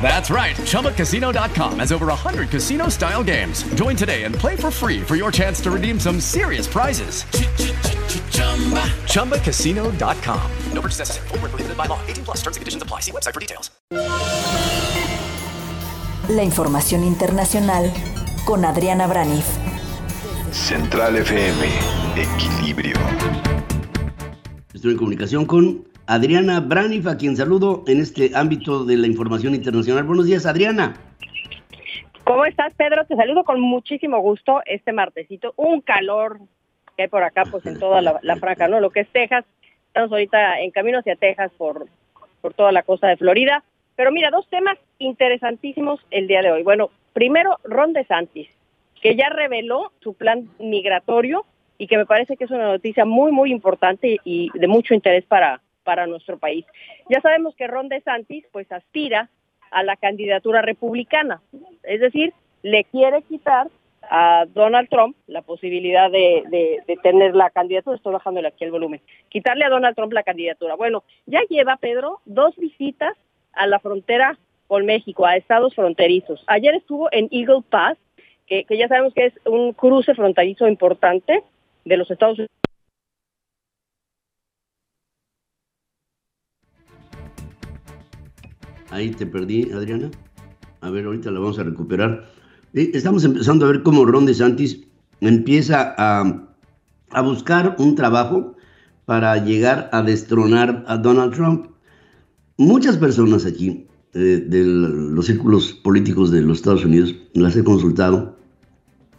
That's right. ChumbaCasino.com has over 100 casino style games. Join today and play for free for your chance to redeem some serious prizes. ChumbaCasino.com. No purchase necessary. Full prohibited by law. 18 plus terms and conditions apply. See website for details. La información internacional con Adriana Braniff. Central FM. Equilibrio. Estoy en comunicación con Adriana Braniff, a quien saludo en este ámbito de la información internacional. Buenos días, Adriana. ¿Cómo estás, Pedro? Te saludo con muchísimo gusto este martesito. Un calor que hay por acá, pues en toda la, la franja, ¿no? Lo que es Texas. Estamos ahorita en camino hacia Texas por, por toda la costa de Florida. Pero mira, dos temas interesantísimos el día de hoy. Bueno, primero, Ron DeSantis, que ya reveló su plan migratorio y que me parece que es una noticia muy, muy importante y de mucho interés para, para nuestro país. Ya sabemos que Ron DeSantis pues aspira a la candidatura republicana, es decir, le quiere quitar a Donald Trump la posibilidad de, tener la candidatura, estoy bajándole aquí el volumen, quitarle a Donald Trump la candidatura. Bueno, ya lleva Pedro dos visitas a la frontera con México, a estados fronterizos. Ayer estuvo en Eagle Pass, que ya sabemos que es un cruce fronterizo importante de los Estados Unidos Ahí te perdí, Adriana. A ver, ahorita la vamos a recuperar. Eh, estamos empezando a ver cómo Ron DeSantis empieza a, a buscar un trabajo para llegar a destronar a Donald Trump. Muchas personas aquí eh, de los círculos políticos de los Estados Unidos las he consultado.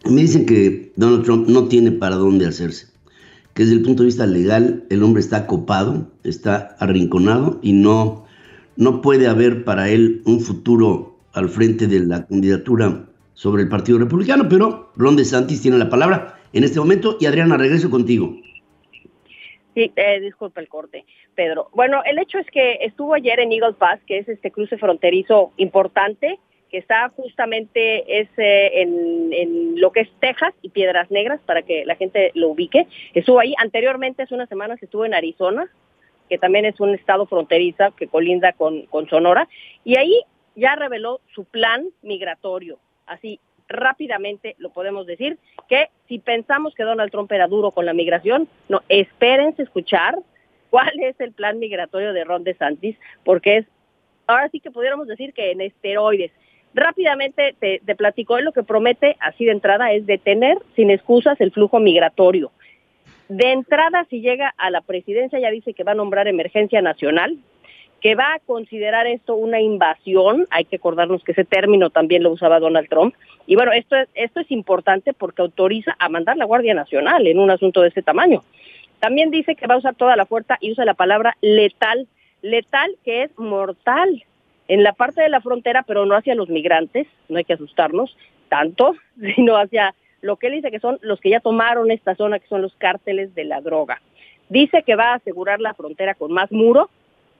Me dicen que Donald Trump no tiene para dónde hacerse, que desde el punto de vista legal el hombre está copado, está arrinconado y no no puede haber para él un futuro al frente de la candidatura sobre el Partido Republicano, pero Ron DeSantis tiene la palabra en este momento y Adriana, regreso contigo. Sí, eh, disculpa el corte, Pedro. Bueno, el hecho es que estuvo ayer en Eagle Pass, que es este cruce fronterizo importante, que está justamente es, eh, en, en, lo que es Texas y Piedras Negras, para que la gente lo ubique. Estuvo ahí, anteriormente, hace unas semanas estuvo en Arizona, que también es un estado fronteriza que colinda con, con Sonora, y ahí ya reveló su plan migratorio. Así rápidamente lo podemos decir, que si pensamos que Donald Trump era duro con la migración, no, espérense escuchar cuál es el plan migratorio de Ron DeSantis, porque es, ahora sí que pudiéramos decir que en esteroides. Rápidamente te, te platico, lo que promete, así de entrada, es detener sin excusas el flujo migratorio. De entrada, si llega a la presidencia, ya dice que va a nombrar emergencia nacional, que va a considerar esto una invasión, hay que acordarnos que ese término también lo usaba Donald Trump, y bueno, esto es, importante porque autoriza a mandar la Guardia Nacional en un asunto de ese tamaño. También dice que va a usar toda la fuerza y usa la palabra letal, letal que es mortal en la parte de la frontera, pero no hacia los migrantes, no hay que asustarnos tanto, sino hacia lo que él dice que son los que ya tomaron esta zona, que son los cárteles de la droga. Dice que va a asegurar la frontera con más muro,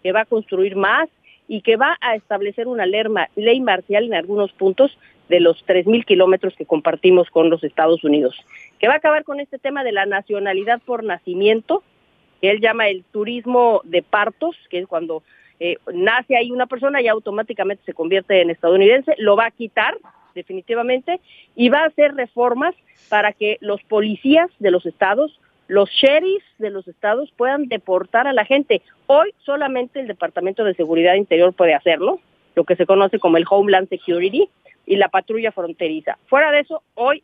que va a construir más y que va a establecer una ley marcial en algunos puntos de los 3.000 kilómetros que compartimos con los Estados Unidos, que va a acabar con este tema de la nacionalidad por nacimiento, que él llama el turismo de partos, que es cuando eh, nace ahí una persona y automáticamente se convierte en estadounidense, lo va a quitar definitivamente, y va a hacer reformas para que los policías de los estados, los sheriffs de los estados puedan deportar a la gente. Hoy solamente el Departamento de Seguridad Interior puede hacerlo, lo que se conoce como el Homeland Security y la patrulla fronteriza. Fuera de eso, hoy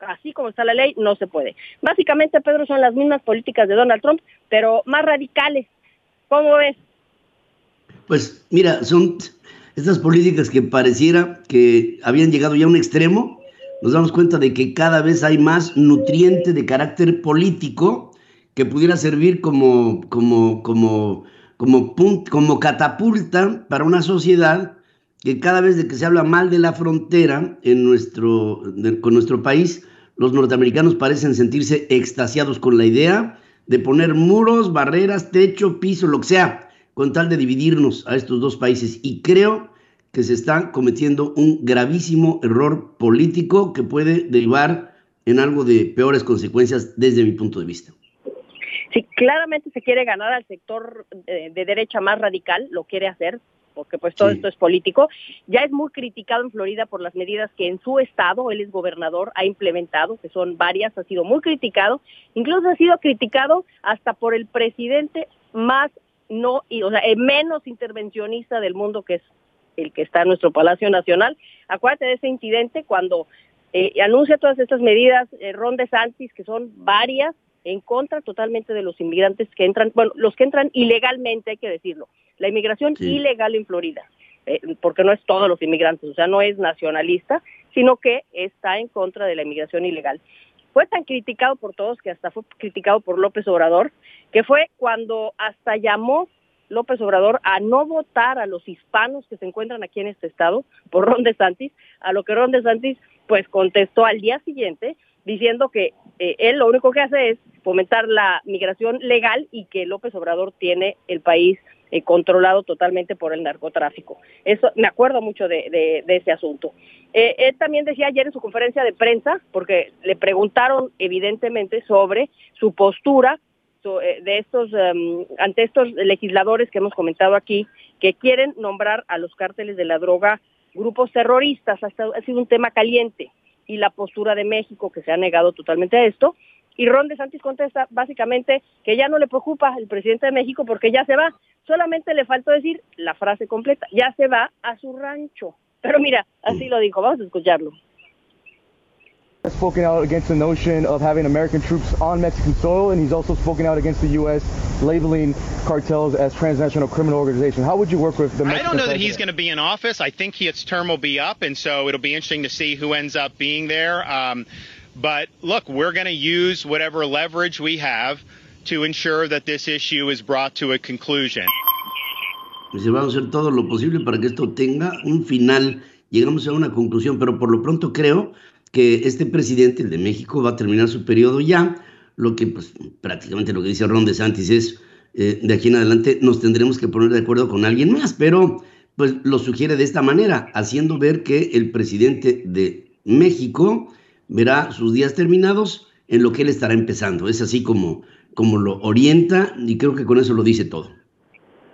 así como está la ley, no se puede. Básicamente, Pedro, son las mismas políticas de Donald Trump, pero más radicales. ¿Cómo ves? Pues mira, son estas políticas que pareciera que habían llegado ya a un extremo. Nos damos cuenta de que cada vez hay más nutriente de carácter político que pudiera servir como, como, como, como, como catapulta para una sociedad que cada vez de que se habla mal de la frontera en nuestro, con nuestro país, los norteamericanos parecen sentirse extasiados con la idea de poner muros, barreras, techo, piso, lo que sea, con tal de dividirnos a estos dos países. Y creo que se está cometiendo un gravísimo error político que puede derivar en algo de peores consecuencias desde mi punto de vista. Sí, claramente se quiere ganar al sector de, de derecha más radical, lo quiere hacer, porque pues todo esto es político. Ya es muy criticado en Florida por las medidas que en su estado, él es gobernador, ha implementado, que son varias, ha sido muy criticado, incluso ha sido criticado hasta por el presidente más no, y, o sea, el menos intervencionista del mundo, que es el que está en nuestro Palacio Nacional. Acuérdate de ese incidente cuando eh, anuncia todas estas medidas, eh, Ron DeSantis, que son varias, en contra totalmente de los inmigrantes que entran, bueno, los que entran ilegalmente, hay que decirlo, la inmigración ilegal en Florida, eh, porque no es todos los inmigrantes, o sea, no es nacionalista, sino que está en contra de la inmigración ilegal. Fue tan criticado por todos que hasta fue criticado por López Obrador, que fue cuando hasta llamó López Obrador a no votar a los hispanos que se encuentran aquí en este estado por Ron DeSantis, a lo que Ron DeSantis pues contestó al día siguiente diciendo que eh, él lo único que hace es fomentar la migración legal y que López Obrador tiene el país eh, controlado totalmente por el narcotráfico. Eso me acuerdo mucho de, ese asunto. Eh, él también decía ayer en su conferencia de prensa, porque le preguntaron evidentemente sobre su postura de estos em, ante estos legisladores que hemos comentado aquí que quieren nombrar a los cárteles de la droga grupos terroristas. ha sido un tema caliente y la postura de México, que se ha negado totalmente a esto. Y Ron DeSantis contesta básicamente que ya no le preocupa el presidente de México porque ya se va. Solamente le faltó decir la frase completa, ya se va a su rancho. Pero mira, así lo dijo, vamos a escucharlo. has spoken out against the notion of having American troops on Mexican soil, and he's also spoken out against the U.S. labeling cartels as transnational criminal organizations. How would you work with the Mexican I don't know president? that he's going to be in office. I think his term will be up, and so it'll be interesting to see who ends up being there. Um, but look, we're going to use whatever leverage we have to ensure that this issue is brought to a conclusion. Se va a hacer todo lo posible para que esto tenga un final. Llegamos a una conclusión, pero por lo pronto creo que este presidente, el de México, va a terminar su periodo ya, lo que pues prácticamente lo que dice Ron DeSantis es, eh, de aquí en adelante nos tendremos que poner de acuerdo con alguien más, pero pues lo sugiere de esta manera, haciendo ver que el presidente de México verá sus días terminados en lo que él estará empezando. Es así como, como lo orienta y creo que con eso lo dice todo.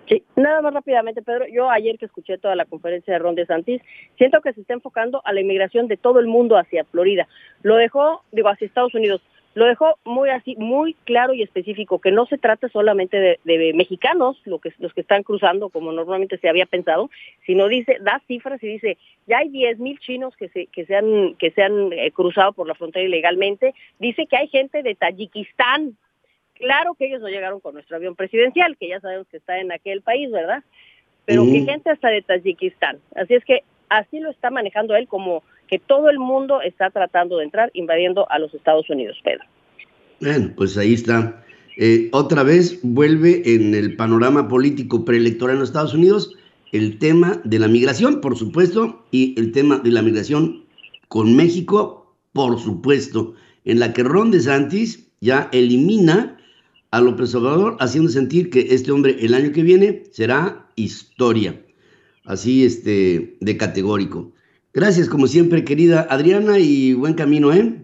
Sí, nada más rápidamente, Pedro. Yo ayer que escuché toda la conferencia de Ron DeSantis, siento que se está enfocando a la inmigración de todo el mundo hacia Florida. Lo dejó, digo, hacia Estados Unidos. Lo dejó muy así, muy claro y específico, que no se trata solamente de, mexicanos, lo que, los que están cruzando, como normalmente se había pensado, sino dice, da cifras y dice, ya hay 10 mil chinos que se, que se han, que se han eh, cruzado por la frontera ilegalmente. Dice que hay gente de Tayikistán, Claro que ellos no llegaron con nuestro avión presidencial, que ya sabemos que está en aquel país, ¿verdad? Pero que gente hasta de Tayikistán. Así es que así lo está manejando él como que todo el mundo está tratando de entrar invadiendo a los Estados Unidos, Pedro. Bueno, pues ahí está. Eh, otra vez vuelve en el panorama político preelectoral en los Estados Unidos el tema de la migración, por supuesto, y el tema de la migración con México, por supuesto, en la que Ron DeSantis ya elimina a López Obrador, haciendo sentir que este hombre el año que viene será historia. Así este, de categórico. Gracias, como siempre, querida Adriana, y buen camino, ¿eh?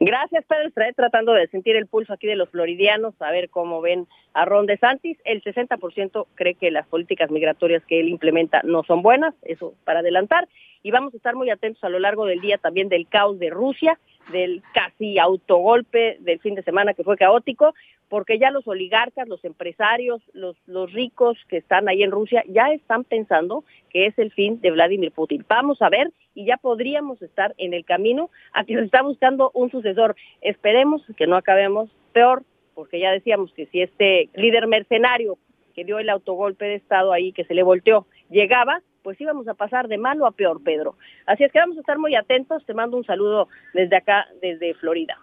Gracias, Pedro. Estaré tratando de sentir el pulso aquí de los floridianos, a ver cómo ven a Ron DeSantis. El 60% cree que las políticas migratorias que él implementa no son buenas, eso para adelantar. Y vamos a estar muy atentos a lo largo del día también del caos de Rusia del casi autogolpe del fin de semana que fue caótico, porque ya los oligarcas, los empresarios, los, los ricos que están ahí en Rusia ya están pensando que es el fin de Vladimir Putin. Vamos a ver y ya podríamos estar en el camino a que se está buscando un sucesor. Esperemos que no acabemos peor, porque ya decíamos que si este líder mercenario que dio el autogolpe de Estado ahí, que se le volteó, llegaba, pues íbamos a pasar de malo a peor, Pedro. Así es que vamos a estar muy atentos. Te mando un saludo desde acá, desde Florida.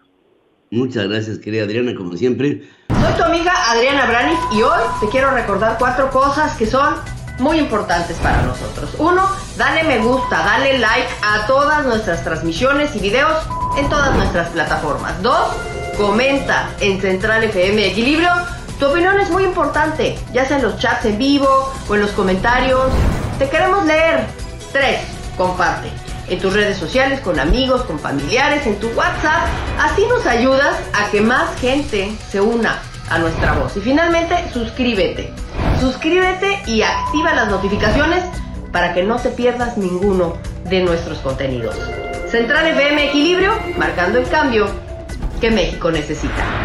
Muchas gracias, querida Adriana, como siempre. Soy tu amiga Adriana Branis y hoy te quiero recordar cuatro cosas que son muy importantes para nosotros. Uno, dale me gusta, dale like a todas nuestras transmisiones y videos en todas nuestras plataformas. Dos, comenta en Central FM Equilibrio. Tu opinión es muy importante, ya sea en los chats en vivo o en los comentarios. Te queremos leer. Tres, comparte en tus redes sociales, con amigos, con familiares, en tu WhatsApp. Así nos ayudas a que más gente se una a nuestra voz. Y finalmente, suscríbete. Suscríbete y activa las notificaciones para que no te pierdas ninguno de nuestros contenidos. Central FM Equilibrio, marcando el cambio que México necesita.